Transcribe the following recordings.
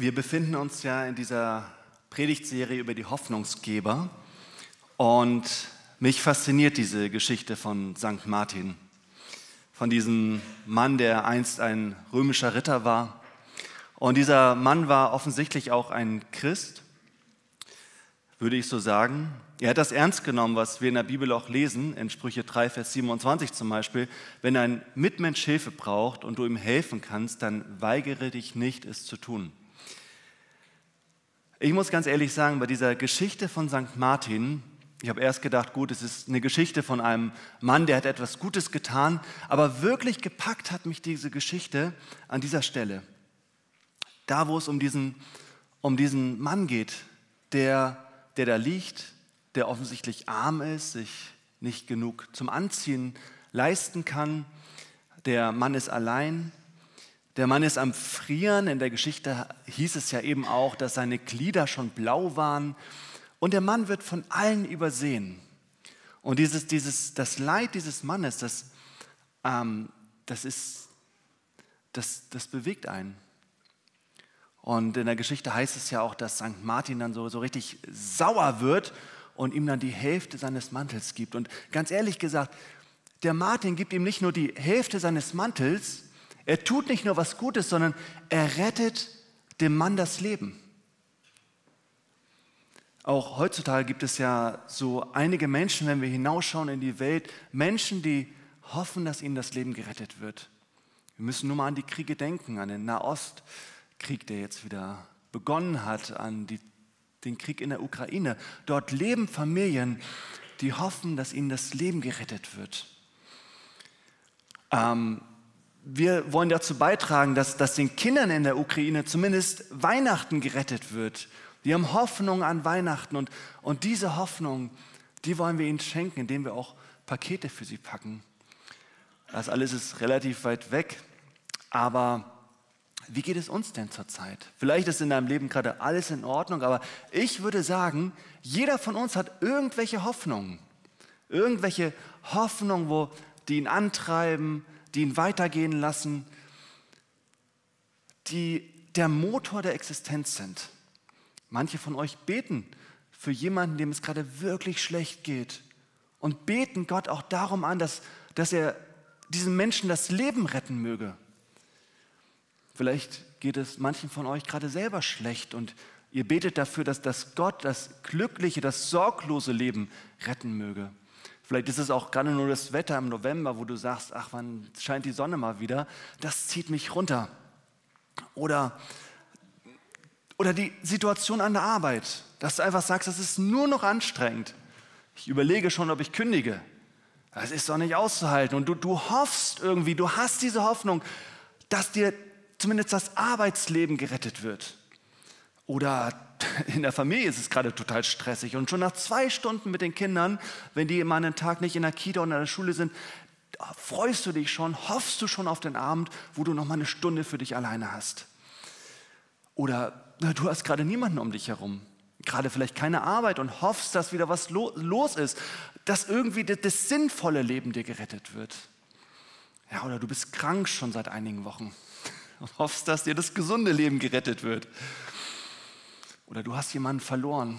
Wir befinden uns ja in dieser Predigtserie über die Hoffnungsgeber und mich fasziniert diese Geschichte von St. Martin, von diesem Mann, der einst ein römischer Ritter war. Und dieser Mann war offensichtlich auch ein Christ, würde ich so sagen. Er hat das ernst genommen, was wir in der Bibel auch lesen, in Sprüche 3, Vers 27 zum Beispiel. Wenn ein Mitmensch Hilfe braucht und du ihm helfen kannst, dann weigere dich nicht, es zu tun. Ich muss ganz ehrlich sagen, bei dieser Geschichte von St. Martin, ich habe erst gedacht, gut, es ist eine Geschichte von einem Mann, der hat etwas Gutes getan, aber wirklich gepackt hat mich diese Geschichte an dieser Stelle. Da, wo es um diesen, um diesen Mann geht, der, der da liegt, der offensichtlich arm ist, sich nicht genug zum Anziehen leisten kann. Der Mann ist allein, der Mann ist am Frieren. In der Geschichte hieß es ja eben auch, dass seine Glieder schon blau waren. Und der Mann wird von allen übersehen. Und dieses, dieses, das Leid dieses Mannes, das, ähm, das, ist, das, das bewegt einen. Und in der Geschichte heißt es ja auch, dass St. Martin dann so, so richtig sauer wird und ihm dann die Hälfte seines Mantels gibt. Und ganz ehrlich gesagt, der Martin gibt ihm nicht nur die Hälfte seines Mantels, er tut nicht nur was Gutes, sondern er rettet dem Mann das Leben. Auch heutzutage gibt es ja so einige Menschen, wenn wir hinausschauen in die Welt, Menschen, die hoffen, dass ihnen das Leben gerettet wird. Wir müssen nur mal an die Kriege denken, an den Nahostkrieg, der jetzt wieder begonnen hat, an die, den Krieg in der Ukraine. Dort leben Familien, die hoffen, dass ihnen das Leben gerettet wird. Ähm, wir wollen dazu beitragen, dass, dass den Kindern in der Ukraine zumindest Weihnachten gerettet wird. Die haben Hoffnung an Weihnachten und, und diese Hoffnung, die wollen wir ihnen schenken, indem wir auch Pakete für sie packen. Das alles ist relativ weit weg, aber wie geht es uns denn zurzeit? Vielleicht ist in deinem Leben gerade alles in Ordnung, aber ich würde sagen, jeder von uns hat irgendwelche Hoffnungen. Irgendwelche Hoffnungen, wo die ihn antreiben, die ihn weitergehen lassen, die der Motor der Existenz sind. Manche von euch beten für jemanden, dem es gerade wirklich schlecht geht und beten Gott auch darum an, dass, dass er diesem Menschen das Leben retten möge. Vielleicht geht es manchen von euch gerade selber schlecht und ihr betet dafür, dass, dass Gott das glückliche, das sorglose Leben retten möge. Vielleicht ist es auch gerade nur das Wetter im November, wo du sagst, ach, wann scheint die Sonne mal wieder? Das zieht mich runter. Oder, oder die Situation an der Arbeit, dass du einfach sagst, das ist nur noch anstrengend. Ich überlege schon, ob ich kündige. Das ist doch nicht auszuhalten. Und du, du hoffst irgendwie, du hast diese Hoffnung, dass dir zumindest das Arbeitsleben gerettet wird. Oder in der Familie ist es gerade total stressig und schon nach zwei Stunden mit den Kindern, wenn die immer einen Tag nicht in der Kita oder in der Schule sind, freust du dich schon, hoffst du schon auf den Abend, wo du noch mal eine Stunde für dich alleine hast. Oder du hast gerade niemanden um dich herum, gerade vielleicht keine Arbeit und hoffst, dass wieder was los ist, dass irgendwie das sinnvolle Leben dir gerettet wird. Ja, oder du bist krank schon seit einigen Wochen und hoffst, dass dir das gesunde Leben gerettet wird. Oder du hast jemanden verloren,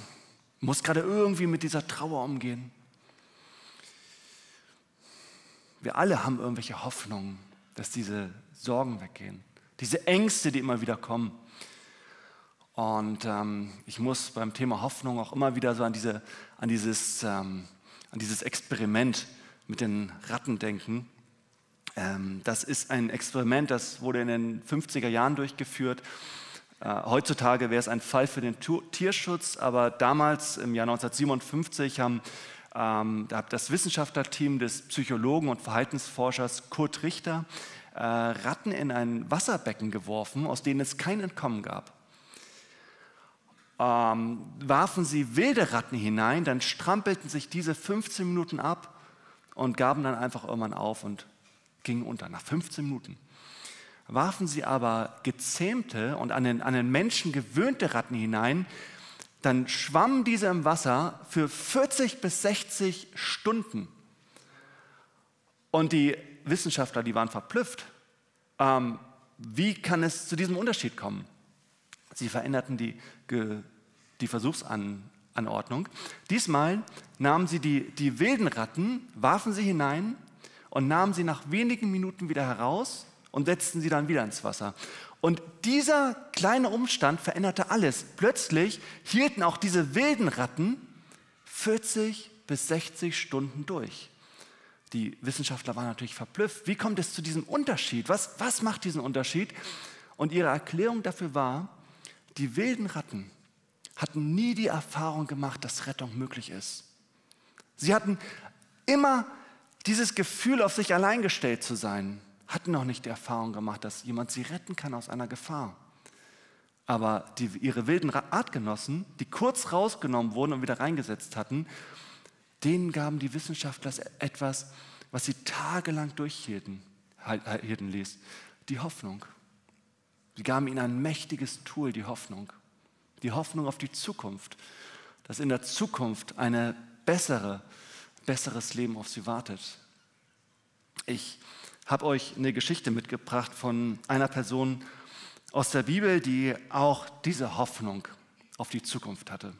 musst gerade irgendwie mit dieser Trauer umgehen. Wir alle haben irgendwelche Hoffnungen, dass diese Sorgen weggehen, diese Ängste, die immer wieder kommen. Und ähm, ich muss beim Thema Hoffnung auch immer wieder so an, diese, an, dieses, ähm, an dieses Experiment mit den Ratten denken. Ähm, das ist ein Experiment, das wurde in den 50er Jahren durchgeführt. Äh, heutzutage wäre es ein Fall für den Tierschutz, aber damals im Jahr 1957 haben ähm, das Wissenschaftlerteam des Psychologen und Verhaltensforschers Kurt Richter äh, Ratten in ein Wasserbecken geworfen, aus denen es kein Entkommen gab. Ähm, warfen sie wilde Ratten hinein, dann strampelten sich diese 15 Minuten ab und gaben dann einfach irgendwann auf und gingen unter, nach 15 Minuten warfen sie aber gezähmte und an den, an den Menschen gewöhnte Ratten hinein, dann schwammen diese im Wasser für 40 bis 60 Stunden. Und die Wissenschaftler, die waren verblüfft. Ähm, wie kann es zu diesem Unterschied kommen? Sie veränderten die, die Versuchsanordnung. Diesmal nahmen sie die, die wilden Ratten, warfen sie hinein und nahmen sie nach wenigen Minuten wieder heraus und setzten sie dann wieder ins Wasser. Und dieser kleine Umstand veränderte alles. Plötzlich hielten auch diese wilden Ratten 40 bis 60 Stunden durch. Die Wissenschaftler waren natürlich verblüfft. Wie kommt es zu diesem Unterschied? Was, was macht diesen Unterschied? Und ihre Erklärung dafür war, die wilden Ratten hatten nie die Erfahrung gemacht, dass Rettung möglich ist. Sie hatten immer dieses Gefühl, auf sich allein gestellt zu sein, hatten noch nicht die Erfahrung gemacht, dass jemand sie retten kann aus einer Gefahr. Aber die, ihre wilden Artgenossen, die kurz rausgenommen wurden und wieder reingesetzt hatten, denen gaben die Wissenschaftler etwas, was sie tagelang durchhielten hielten ließ, die Hoffnung. Sie gaben ihnen ein mächtiges Tool, die Hoffnung. Die Hoffnung auf die Zukunft, dass in der Zukunft ein bessere, besseres Leben auf sie wartet. Ich habe euch eine Geschichte mitgebracht von einer Person aus der Bibel, die auch diese Hoffnung auf die Zukunft hatte.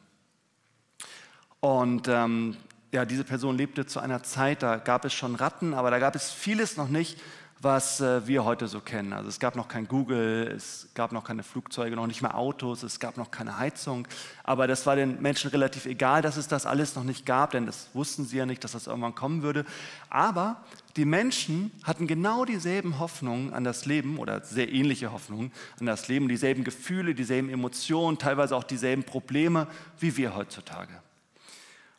Und ähm, ja, diese Person lebte zu einer Zeit, da gab es schon Ratten, aber da gab es vieles noch nicht, was äh, wir heute so kennen. Also es gab noch kein Google, es gab noch keine Flugzeuge, noch nicht mehr Autos, es gab noch keine Heizung. Aber das war den Menschen relativ egal, dass es das alles noch nicht gab, denn das wussten sie ja nicht, dass das irgendwann kommen würde. Aber die Menschen hatten genau dieselben Hoffnungen an das Leben oder sehr ähnliche Hoffnungen an das Leben, dieselben Gefühle, dieselben Emotionen, teilweise auch dieselben Probleme wie wir heutzutage.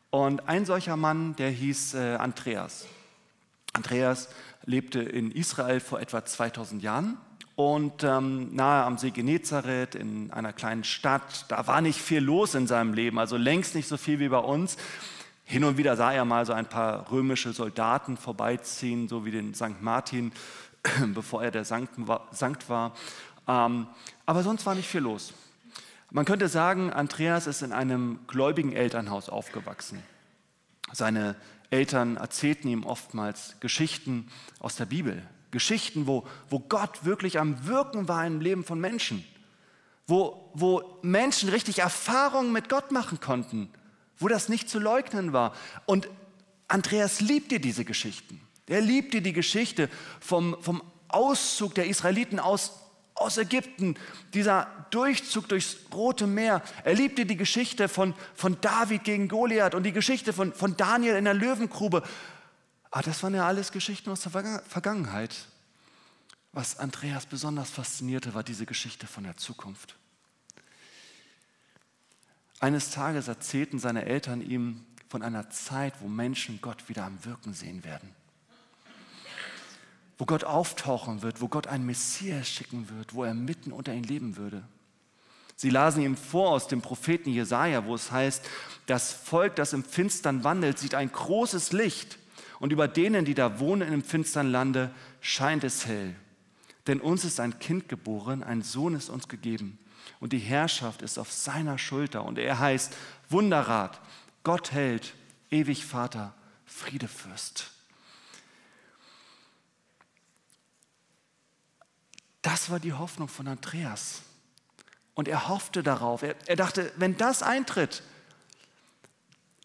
Und ein solcher Mann, der hieß äh, Andreas. Andreas lebte in Israel vor etwa 2000 Jahren und ähm, nahe am See Genezareth in einer kleinen Stadt. Da war nicht viel los in seinem Leben, also längst nicht so viel wie bei uns. Hin und wieder sah er mal so ein paar römische Soldaten vorbeiziehen, so wie den St. Martin, bevor er der Sankt war. Ähm, aber sonst war nicht viel los. Man könnte sagen, Andreas ist in einem gläubigen Elternhaus aufgewachsen. Seine Eltern erzählten ihm oftmals Geschichten aus der Bibel. Geschichten, wo, wo Gott wirklich am Wirken war im Leben von Menschen. Wo, wo Menschen richtig Erfahrungen mit Gott machen konnten. Wo das nicht zu leugnen war. Und Andreas liebte diese Geschichten. Er liebte die Geschichte vom, vom Auszug der Israeliten aus aus Ägypten, dieser Durchzug durchs Rote Meer. Er liebte die Geschichte von, von David gegen Goliath und die Geschichte von, von Daniel in der Löwengrube. Aber ah, das waren ja alles Geschichten aus der Vergangenheit. Was Andreas besonders faszinierte, war diese Geschichte von der Zukunft. Eines Tages erzählten seine Eltern ihm von einer Zeit, wo Menschen Gott wieder am Wirken sehen werden wo Gott auftauchen wird, wo Gott einen Messias schicken wird, wo er mitten unter ihnen leben würde. Sie lasen ihm vor aus dem Propheten Jesaja, wo es heißt: Das Volk, das im Finstern wandelt, sieht ein großes Licht, und über denen, die da wohnen im finstern Lande, scheint es hell. Denn uns ist ein Kind geboren, ein Sohn ist uns gegeben, und die Herrschaft ist auf seiner Schulter, und er heißt Wunderrat, Gott hält, ewig Vater, Friedefürst. Das war die Hoffnung von Andreas. Und er hoffte darauf. Er, er dachte, wenn das eintritt,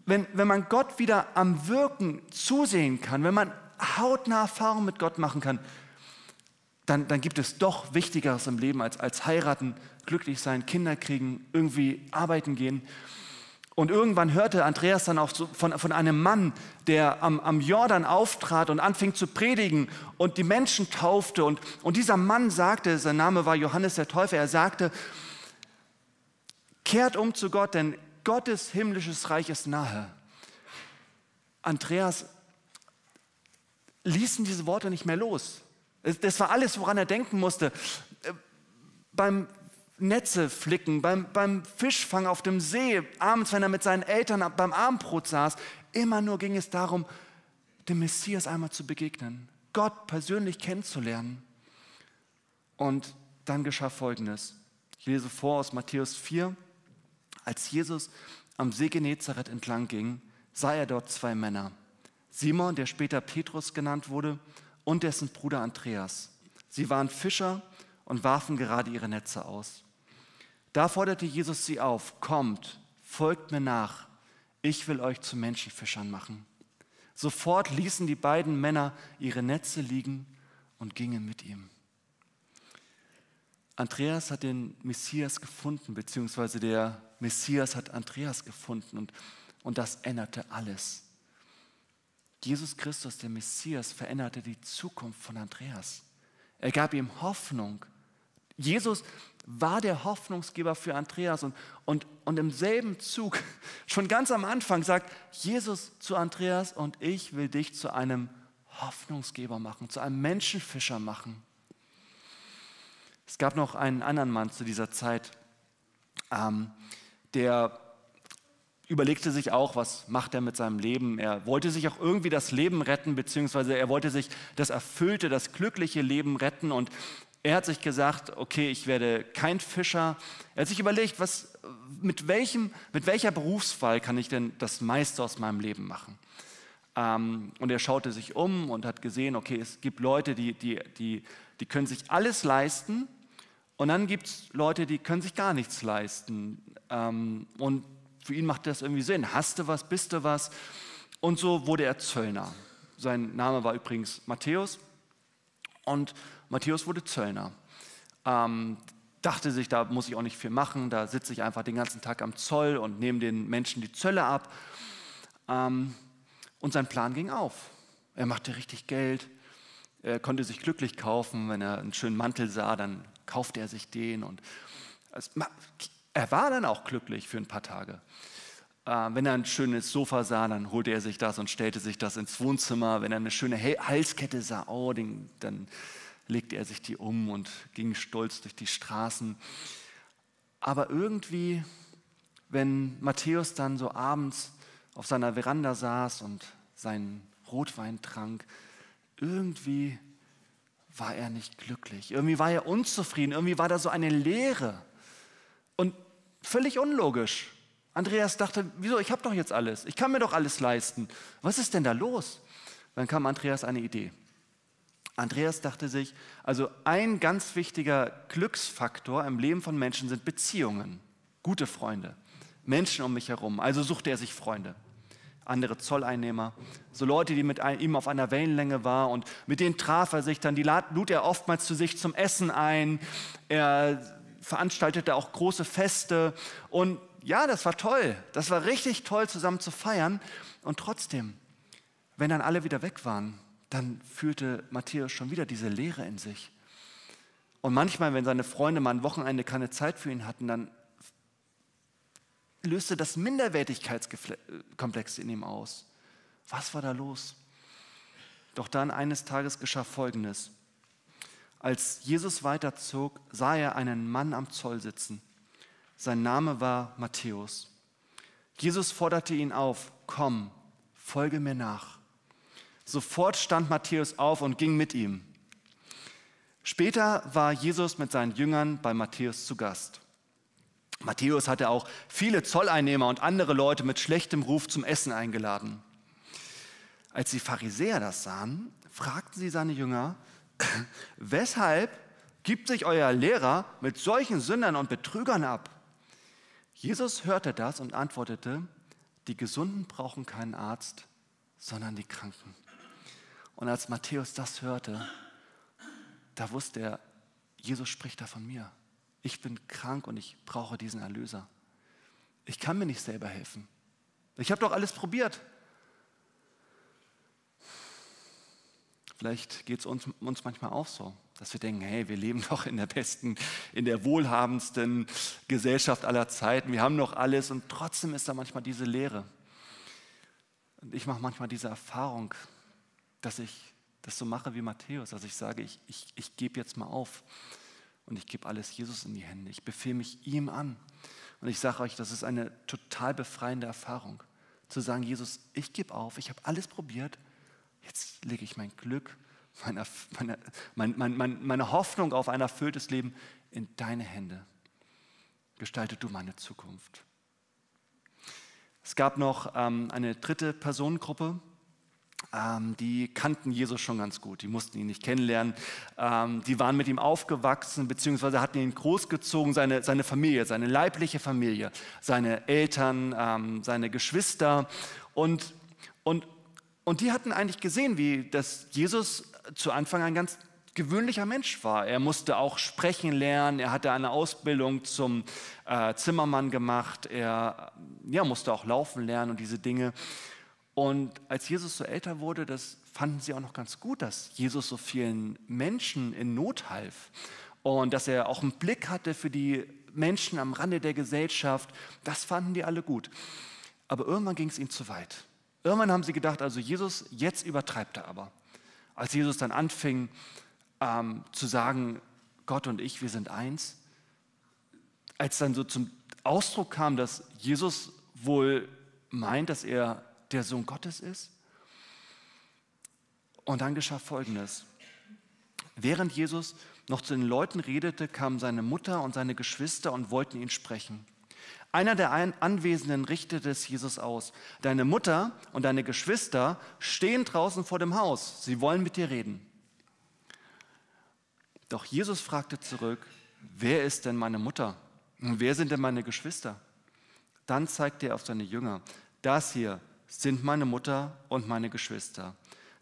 wenn, wenn man Gott wieder am Wirken zusehen kann, wenn man hautnah Erfahrung mit Gott machen kann, dann, dann gibt es doch Wichtigeres im Leben als, als heiraten, glücklich sein, Kinder kriegen, irgendwie arbeiten gehen. Und irgendwann hörte Andreas dann auch von, von einem Mann, der am, am Jordan auftrat und anfing zu predigen und die Menschen taufte. Und, und dieser Mann sagte, sein Name war Johannes der Täufer, er sagte, kehrt um zu Gott, denn Gottes himmlisches Reich ist nahe. Andreas ließen diese Worte nicht mehr los. Das war alles, woran er denken musste. Äh, beim Netze flicken, beim, beim Fischfang auf dem See, abends, wenn er mit seinen Eltern beim Abendbrot saß. Immer nur ging es darum, dem Messias einmal zu begegnen, Gott persönlich kennenzulernen. Und dann geschah Folgendes. Ich lese vor aus Matthäus 4. Als Jesus am See Genezareth entlang ging, sah er dort zwei Männer. Simon, der später Petrus genannt wurde, und dessen Bruder Andreas. Sie waren Fischer und warfen gerade ihre Netze aus. Da forderte Jesus sie auf, kommt, folgt mir nach, ich will euch zu Menschenfischern machen. Sofort ließen die beiden Männer ihre Netze liegen und gingen mit ihm. Andreas hat den Messias gefunden, beziehungsweise der Messias hat Andreas gefunden und, und das änderte alles. Jesus Christus, der Messias, veränderte die Zukunft von Andreas. Er gab ihm Hoffnung. Jesus war der Hoffnungsgeber für Andreas und, und, und im selben Zug, schon ganz am Anfang, sagt Jesus zu Andreas, und ich will dich zu einem Hoffnungsgeber machen, zu einem Menschenfischer machen. Es gab noch einen anderen Mann zu dieser Zeit, ähm, der überlegte sich auch, was macht er mit seinem Leben. Er wollte sich auch irgendwie das Leben retten, beziehungsweise er wollte sich das erfüllte, das glückliche Leben retten. Und er hat sich gesagt, okay, ich werde kein Fischer. Er hat sich überlegt, was, mit, welchem, mit welcher Berufswahl kann ich denn das meiste aus meinem Leben machen? Ähm, und er schaute sich um und hat gesehen, okay, es gibt Leute, die, die, die, die können sich alles leisten. Und dann gibt es Leute, die können sich gar nichts leisten. Ähm, und für ihn macht das irgendwie Sinn. Hast du was, bist du was? Und so wurde er Zöllner. Sein Name war übrigens Matthäus. Und Matthäus wurde Zöllner. Ähm, dachte sich, da muss ich auch nicht viel machen, da sitze ich einfach den ganzen Tag am Zoll und nehme den Menschen die Zölle ab. Ähm, und sein Plan ging auf. Er machte richtig Geld. Er konnte sich glücklich kaufen. Wenn er einen schönen Mantel sah, dann kaufte er sich den. Und es, er war dann auch glücklich für ein paar Tage. Äh, wenn er ein schönes Sofa sah, dann holte er sich das und stellte sich das ins Wohnzimmer. Wenn er eine schöne Halskette sah, oh, den, dann legte er sich die um und ging stolz durch die Straßen. Aber irgendwie, wenn Matthäus dann so abends auf seiner Veranda saß und seinen Rotwein trank, irgendwie war er nicht glücklich. Irgendwie war er unzufrieden. Irgendwie war da so eine Leere. Völlig unlogisch. Andreas dachte, wieso, ich habe doch jetzt alles, ich kann mir doch alles leisten. Was ist denn da los? Dann kam Andreas eine Idee. Andreas dachte sich, also ein ganz wichtiger Glücksfaktor im Leben von Menschen sind Beziehungen, gute Freunde, Menschen um mich herum. Also suchte er sich Freunde, andere Zolleinnehmer, so Leute, die mit ihm auf einer Wellenlänge waren und mit denen traf er sich dann, die lud er oftmals zu sich zum Essen ein. Er veranstaltete auch große Feste. Und ja, das war toll. Das war richtig toll, zusammen zu feiern. Und trotzdem, wenn dann alle wieder weg waren, dann fühlte Matthäus schon wieder diese Leere in sich. Und manchmal, wenn seine Freunde mal ein Wochenende keine Zeit für ihn hatten, dann löste das Minderwertigkeitskomplex in ihm aus. Was war da los? Doch dann eines Tages geschah Folgendes. Als Jesus weiterzog, sah er einen Mann am Zoll sitzen. Sein Name war Matthäus. Jesus forderte ihn auf, komm, folge mir nach. Sofort stand Matthäus auf und ging mit ihm. Später war Jesus mit seinen Jüngern bei Matthäus zu Gast. Matthäus hatte auch viele Zolleinnehmer und andere Leute mit schlechtem Ruf zum Essen eingeladen. Als die Pharisäer das sahen, fragten sie seine Jünger, Weshalb gibt sich euer Lehrer mit solchen Sündern und Betrügern ab? Jesus hörte das und antwortete, die Gesunden brauchen keinen Arzt, sondern die Kranken. Und als Matthäus das hörte, da wusste er, Jesus spricht da von mir. Ich bin krank und ich brauche diesen Erlöser. Ich kann mir nicht selber helfen. Ich habe doch alles probiert. Vielleicht geht es uns, uns manchmal auch so, dass wir denken, hey, wir leben doch in der besten, in der wohlhabendsten Gesellschaft aller Zeiten. Wir haben noch alles und trotzdem ist da manchmal diese Leere. Und ich mache manchmal diese Erfahrung, dass ich das so mache wie Matthäus, dass ich sage, ich, ich, ich gebe jetzt mal auf und ich gebe alles Jesus in die Hände. Ich befehle mich ihm an. Und ich sage euch, das ist eine total befreiende Erfahrung, zu sagen, Jesus, ich gebe auf, ich habe alles probiert, Jetzt lege ich mein Glück, meine, meine, meine, meine, Hoffnung auf ein erfülltes Leben in deine Hände. Gestalte du meine Zukunft. Es gab noch ähm, eine dritte Personengruppe, ähm, die kannten Jesus schon ganz gut. Die mussten ihn nicht kennenlernen. Ähm, die waren mit ihm aufgewachsen, beziehungsweise hatten ihn großgezogen, seine, seine Familie, seine leibliche Familie, seine Eltern, ähm, seine Geschwister. Und, und, und die hatten eigentlich gesehen, wie das Jesus zu Anfang ein ganz gewöhnlicher Mensch war. Er musste auch sprechen lernen, er hatte eine Ausbildung zum äh, Zimmermann gemacht, er ja, musste auch laufen lernen und diese Dinge. Und als Jesus so älter wurde, das fanden sie auch noch ganz gut, dass Jesus so vielen Menschen in Not half und dass er auch einen Blick hatte für die Menschen am Rande der Gesellschaft. Das fanden die alle gut. Aber irgendwann ging es ihnen zu weit. Irgendwann haben sie gedacht, also Jesus, jetzt übertreibt er aber. Als Jesus dann anfing ähm, zu sagen, Gott und ich, wir sind eins, als dann so zum Ausdruck kam, dass Jesus wohl meint, dass er der Sohn Gottes ist? Und dann geschah Folgendes. Während Jesus noch zu den Leuten redete, kamen seine Mutter und seine Geschwister und wollten ihn sprechen. Einer der Anwesenden richtete es Jesus aus. Deine Mutter und deine Geschwister stehen draußen vor dem Haus. Sie wollen mit dir reden. Doch Jesus fragte zurück, wer ist denn meine Mutter? Und wer sind denn meine Geschwister? Dann zeigte er auf seine Jünger. Das hier sind meine Mutter und meine Geschwister.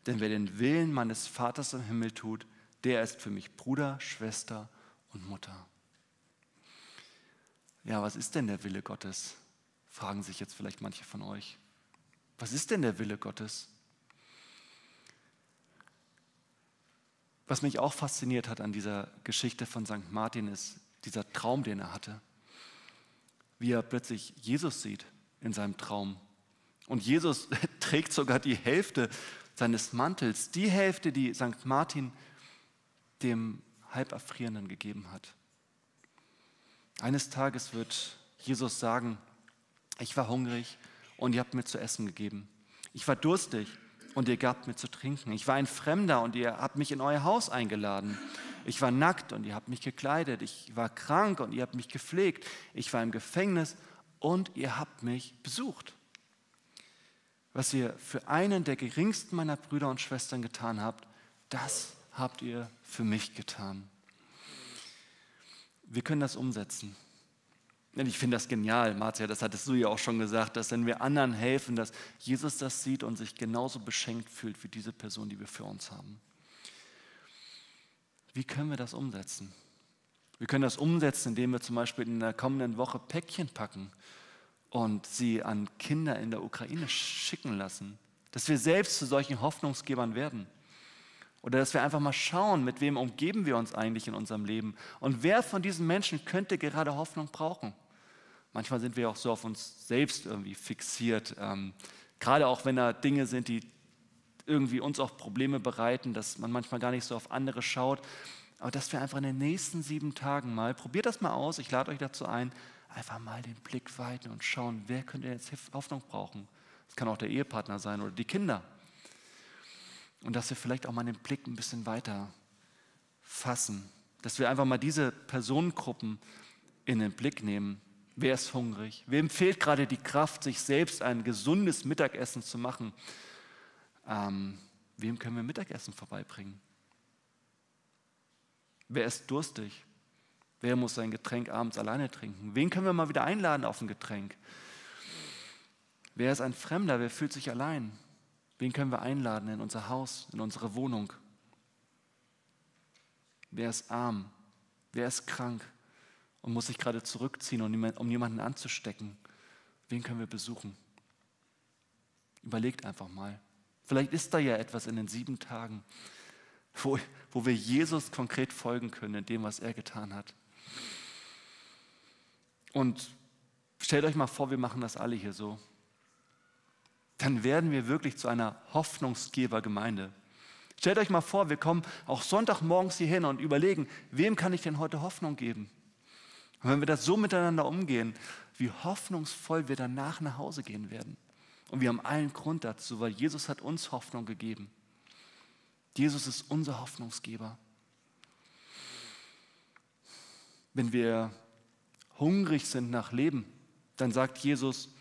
Denn wer den Willen meines Vaters im Himmel tut, der ist für mich Bruder, Schwester und Mutter. Ja, was ist denn der Wille Gottes? Fragen sich jetzt vielleicht manche von euch. Was ist denn der Wille Gottes? Was mich auch fasziniert hat an dieser Geschichte von St. Martin ist dieser Traum, den er hatte. Wie er plötzlich Jesus sieht in seinem Traum und Jesus trägt sogar die Hälfte seines Mantels, die Hälfte, die St. Martin dem Halberfrierenden gegeben hat. Eines Tages wird Jesus sagen, ich war hungrig und ihr habt mir zu essen gegeben. Ich war durstig und ihr gabt mir zu trinken. Ich war ein Fremder und ihr habt mich in euer Haus eingeladen. Ich war nackt und ihr habt mich gekleidet. Ich war krank und ihr habt mich gepflegt. Ich war im Gefängnis und ihr habt mich besucht was ihr für einen der geringsten meiner Brüder und Schwestern getan habt, das habt ihr für mich getan. Wir können das umsetzen. Und ich finde das genial, Marcia, das hattest du ja auch schon gesagt, dass wenn wir anderen helfen, dass Jesus das sieht und sich genauso beschenkt fühlt wie diese Person, die wir für uns haben. Wie können wir das umsetzen? Wir können das umsetzen, indem wir zum Beispiel in der kommenden Woche Päckchen packen und sie an Kinder in der Ukraine schicken lassen. Dass wir selbst zu solchen Hoffnungsgebern werden. Oder dass wir einfach mal schauen, mit wem umgeben wir uns eigentlich in unserem Leben und wer von diesen Menschen könnte gerade Hoffnung brauchen. Manchmal sind wir auch so auf uns selbst irgendwie fixiert, ähm, gerade auch wenn da Dinge sind, die irgendwie uns auch Probleme bereiten, dass man manchmal gar nicht so auf andere schaut. Aber dass wir einfach in den nächsten sieben Tagen mal, probiert das mal aus, ich lade euch dazu ein, einfach mal den Blick weiten und schauen, wer könnte jetzt Hoffnung brauchen. Das kann auch der Ehepartner sein oder die Kinder. Und dass wir vielleicht auch mal den Blick ein bisschen weiter fassen. Dass wir einfach mal diese Personengruppen in den Blick nehmen. Wer ist hungrig? Wem fehlt gerade die Kraft, sich selbst ein gesundes Mittagessen zu machen? Ähm, wem können wir Mittagessen vorbeibringen? Wer ist durstig? Wer muss sein Getränk abends alleine trinken? Wen können wir mal wieder einladen auf ein Getränk? Wer ist ein Fremder? Wer fühlt sich allein? Wen können wir einladen in unser Haus, in unsere Wohnung? Wer ist arm? Wer ist krank und muss sich gerade zurückziehen, um jemanden anzustecken? Wen können wir besuchen? Überlegt einfach mal. Vielleicht ist da ja etwas in den sieben Tagen, wo, wo wir Jesus konkret folgen können in dem, was er getan hat. Und stellt euch mal vor, wir machen das alle hier so. Dann werden wir wirklich zu einer Hoffnungsgebergemeinde. Stellt euch mal vor, wir kommen auch Sonntagmorgens hier hin und überlegen, wem kann ich denn heute Hoffnung geben? Und wenn wir das so miteinander umgehen, wie hoffnungsvoll wir danach nach Hause gehen werden. Und wir haben allen Grund dazu, weil Jesus hat uns Hoffnung gegeben. Jesus ist unser Hoffnungsgeber. Wenn wir hungrig sind nach Leben, dann sagt Jesus,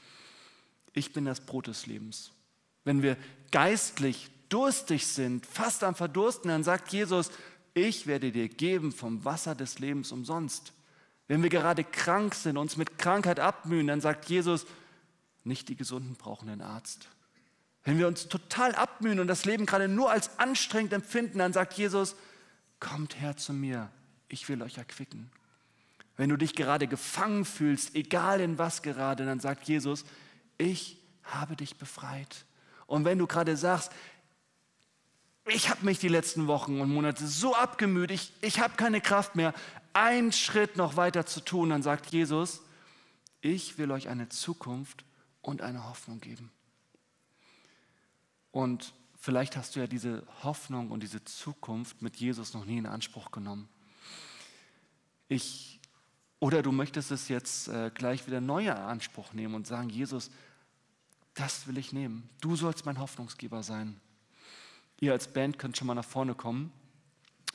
ich bin das Brot des Lebens. Wenn wir geistlich durstig sind, fast am Verdursten, dann sagt Jesus, ich werde dir geben vom Wasser des Lebens umsonst. Wenn wir gerade krank sind, uns mit Krankheit abmühen, dann sagt Jesus, nicht die Gesunden brauchen einen Arzt. Wenn wir uns total abmühen und das Leben gerade nur als anstrengend empfinden, dann sagt Jesus, kommt her zu mir, ich will euch erquicken. Wenn du dich gerade gefangen fühlst, egal in was gerade, dann sagt Jesus, ich habe dich befreit. Und wenn du gerade sagst, ich habe mich die letzten Wochen und Monate so abgemüht, ich, ich habe keine Kraft mehr, einen Schritt noch weiter zu tun, dann sagt Jesus, ich will euch eine Zukunft und eine Hoffnung geben. Und vielleicht hast du ja diese Hoffnung und diese Zukunft mit Jesus noch nie in Anspruch genommen. Ich, oder du möchtest es jetzt äh, gleich wieder neu in Anspruch nehmen und sagen, Jesus, das will ich nehmen. Du sollst mein Hoffnungsgeber sein. Ihr als Band könnt schon mal nach vorne kommen.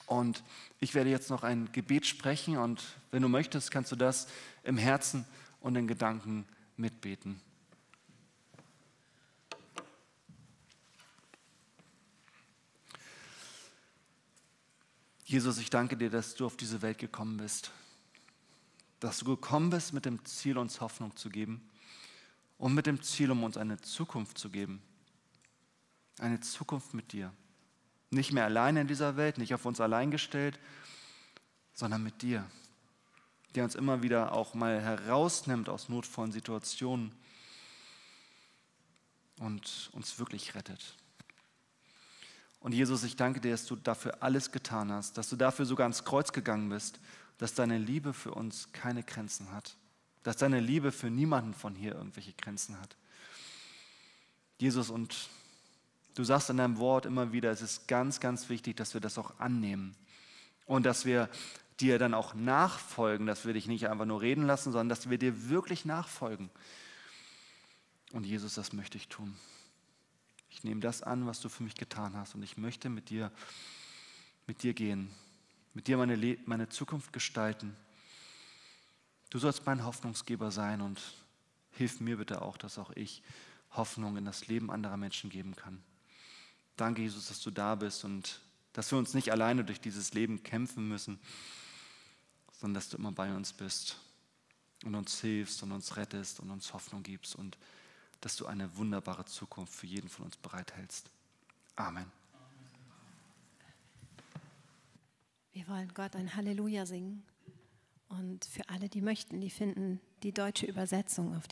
Und ich werde jetzt noch ein Gebet sprechen und wenn du möchtest, kannst du das im Herzen und in Gedanken mitbeten. Jesus, ich danke dir, dass du auf diese Welt gekommen bist. Dass du gekommen bist mit dem Ziel, uns Hoffnung zu geben und mit dem Ziel, um uns eine Zukunft zu geben. Eine Zukunft mit dir. Nicht mehr alleine in dieser Welt, nicht auf uns allein gestellt, sondern mit dir, der uns immer wieder auch mal herausnimmt aus notvollen Situationen und uns wirklich rettet. Und Jesus, ich danke dir, dass du dafür alles getan hast, dass du dafür sogar ans Kreuz gegangen bist, dass deine Liebe für uns keine Grenzen hat, dass deine Liebe für niemanden von hier irgendwelche Grenzen hat. Jesus, und du sagst in deinem Wort immer wieder, es ist ganz, ganz wichtig, dass wir das auch annehmen und dass wir dir dann auch nachfolgen, dass wir dich nicht einfach nur reden lassen, sondern dass wir dir wirklich nachfolgen. Und Jesus, das möchte ich tun. Ich nehme das an, was du für mich getan hast und ich möchte mit dir, mit dir gehen, mit dir meine, Le meine Zukunft gestalten. Du sollst mein Hoffnungsgeber sein und hilf mir bitte auch, dass auch ich Hoffnung in das Leben anderer Menschen geben kann. Danke, Jesus, dass du da bist und dass wir uns nicht alleine durch dieses Leben kämpfen müssen, sondern dass du immer bei uns bist und uns hilfst und uns rettest und uns Hoffnung gibst und dass du eine wunderbare Zukunft für jeden von uns bereithältst. Amen. Wir wollen Gott ein Halleluja singen. Und für alle, die möchten, die finden die deutsche Übersetzung auf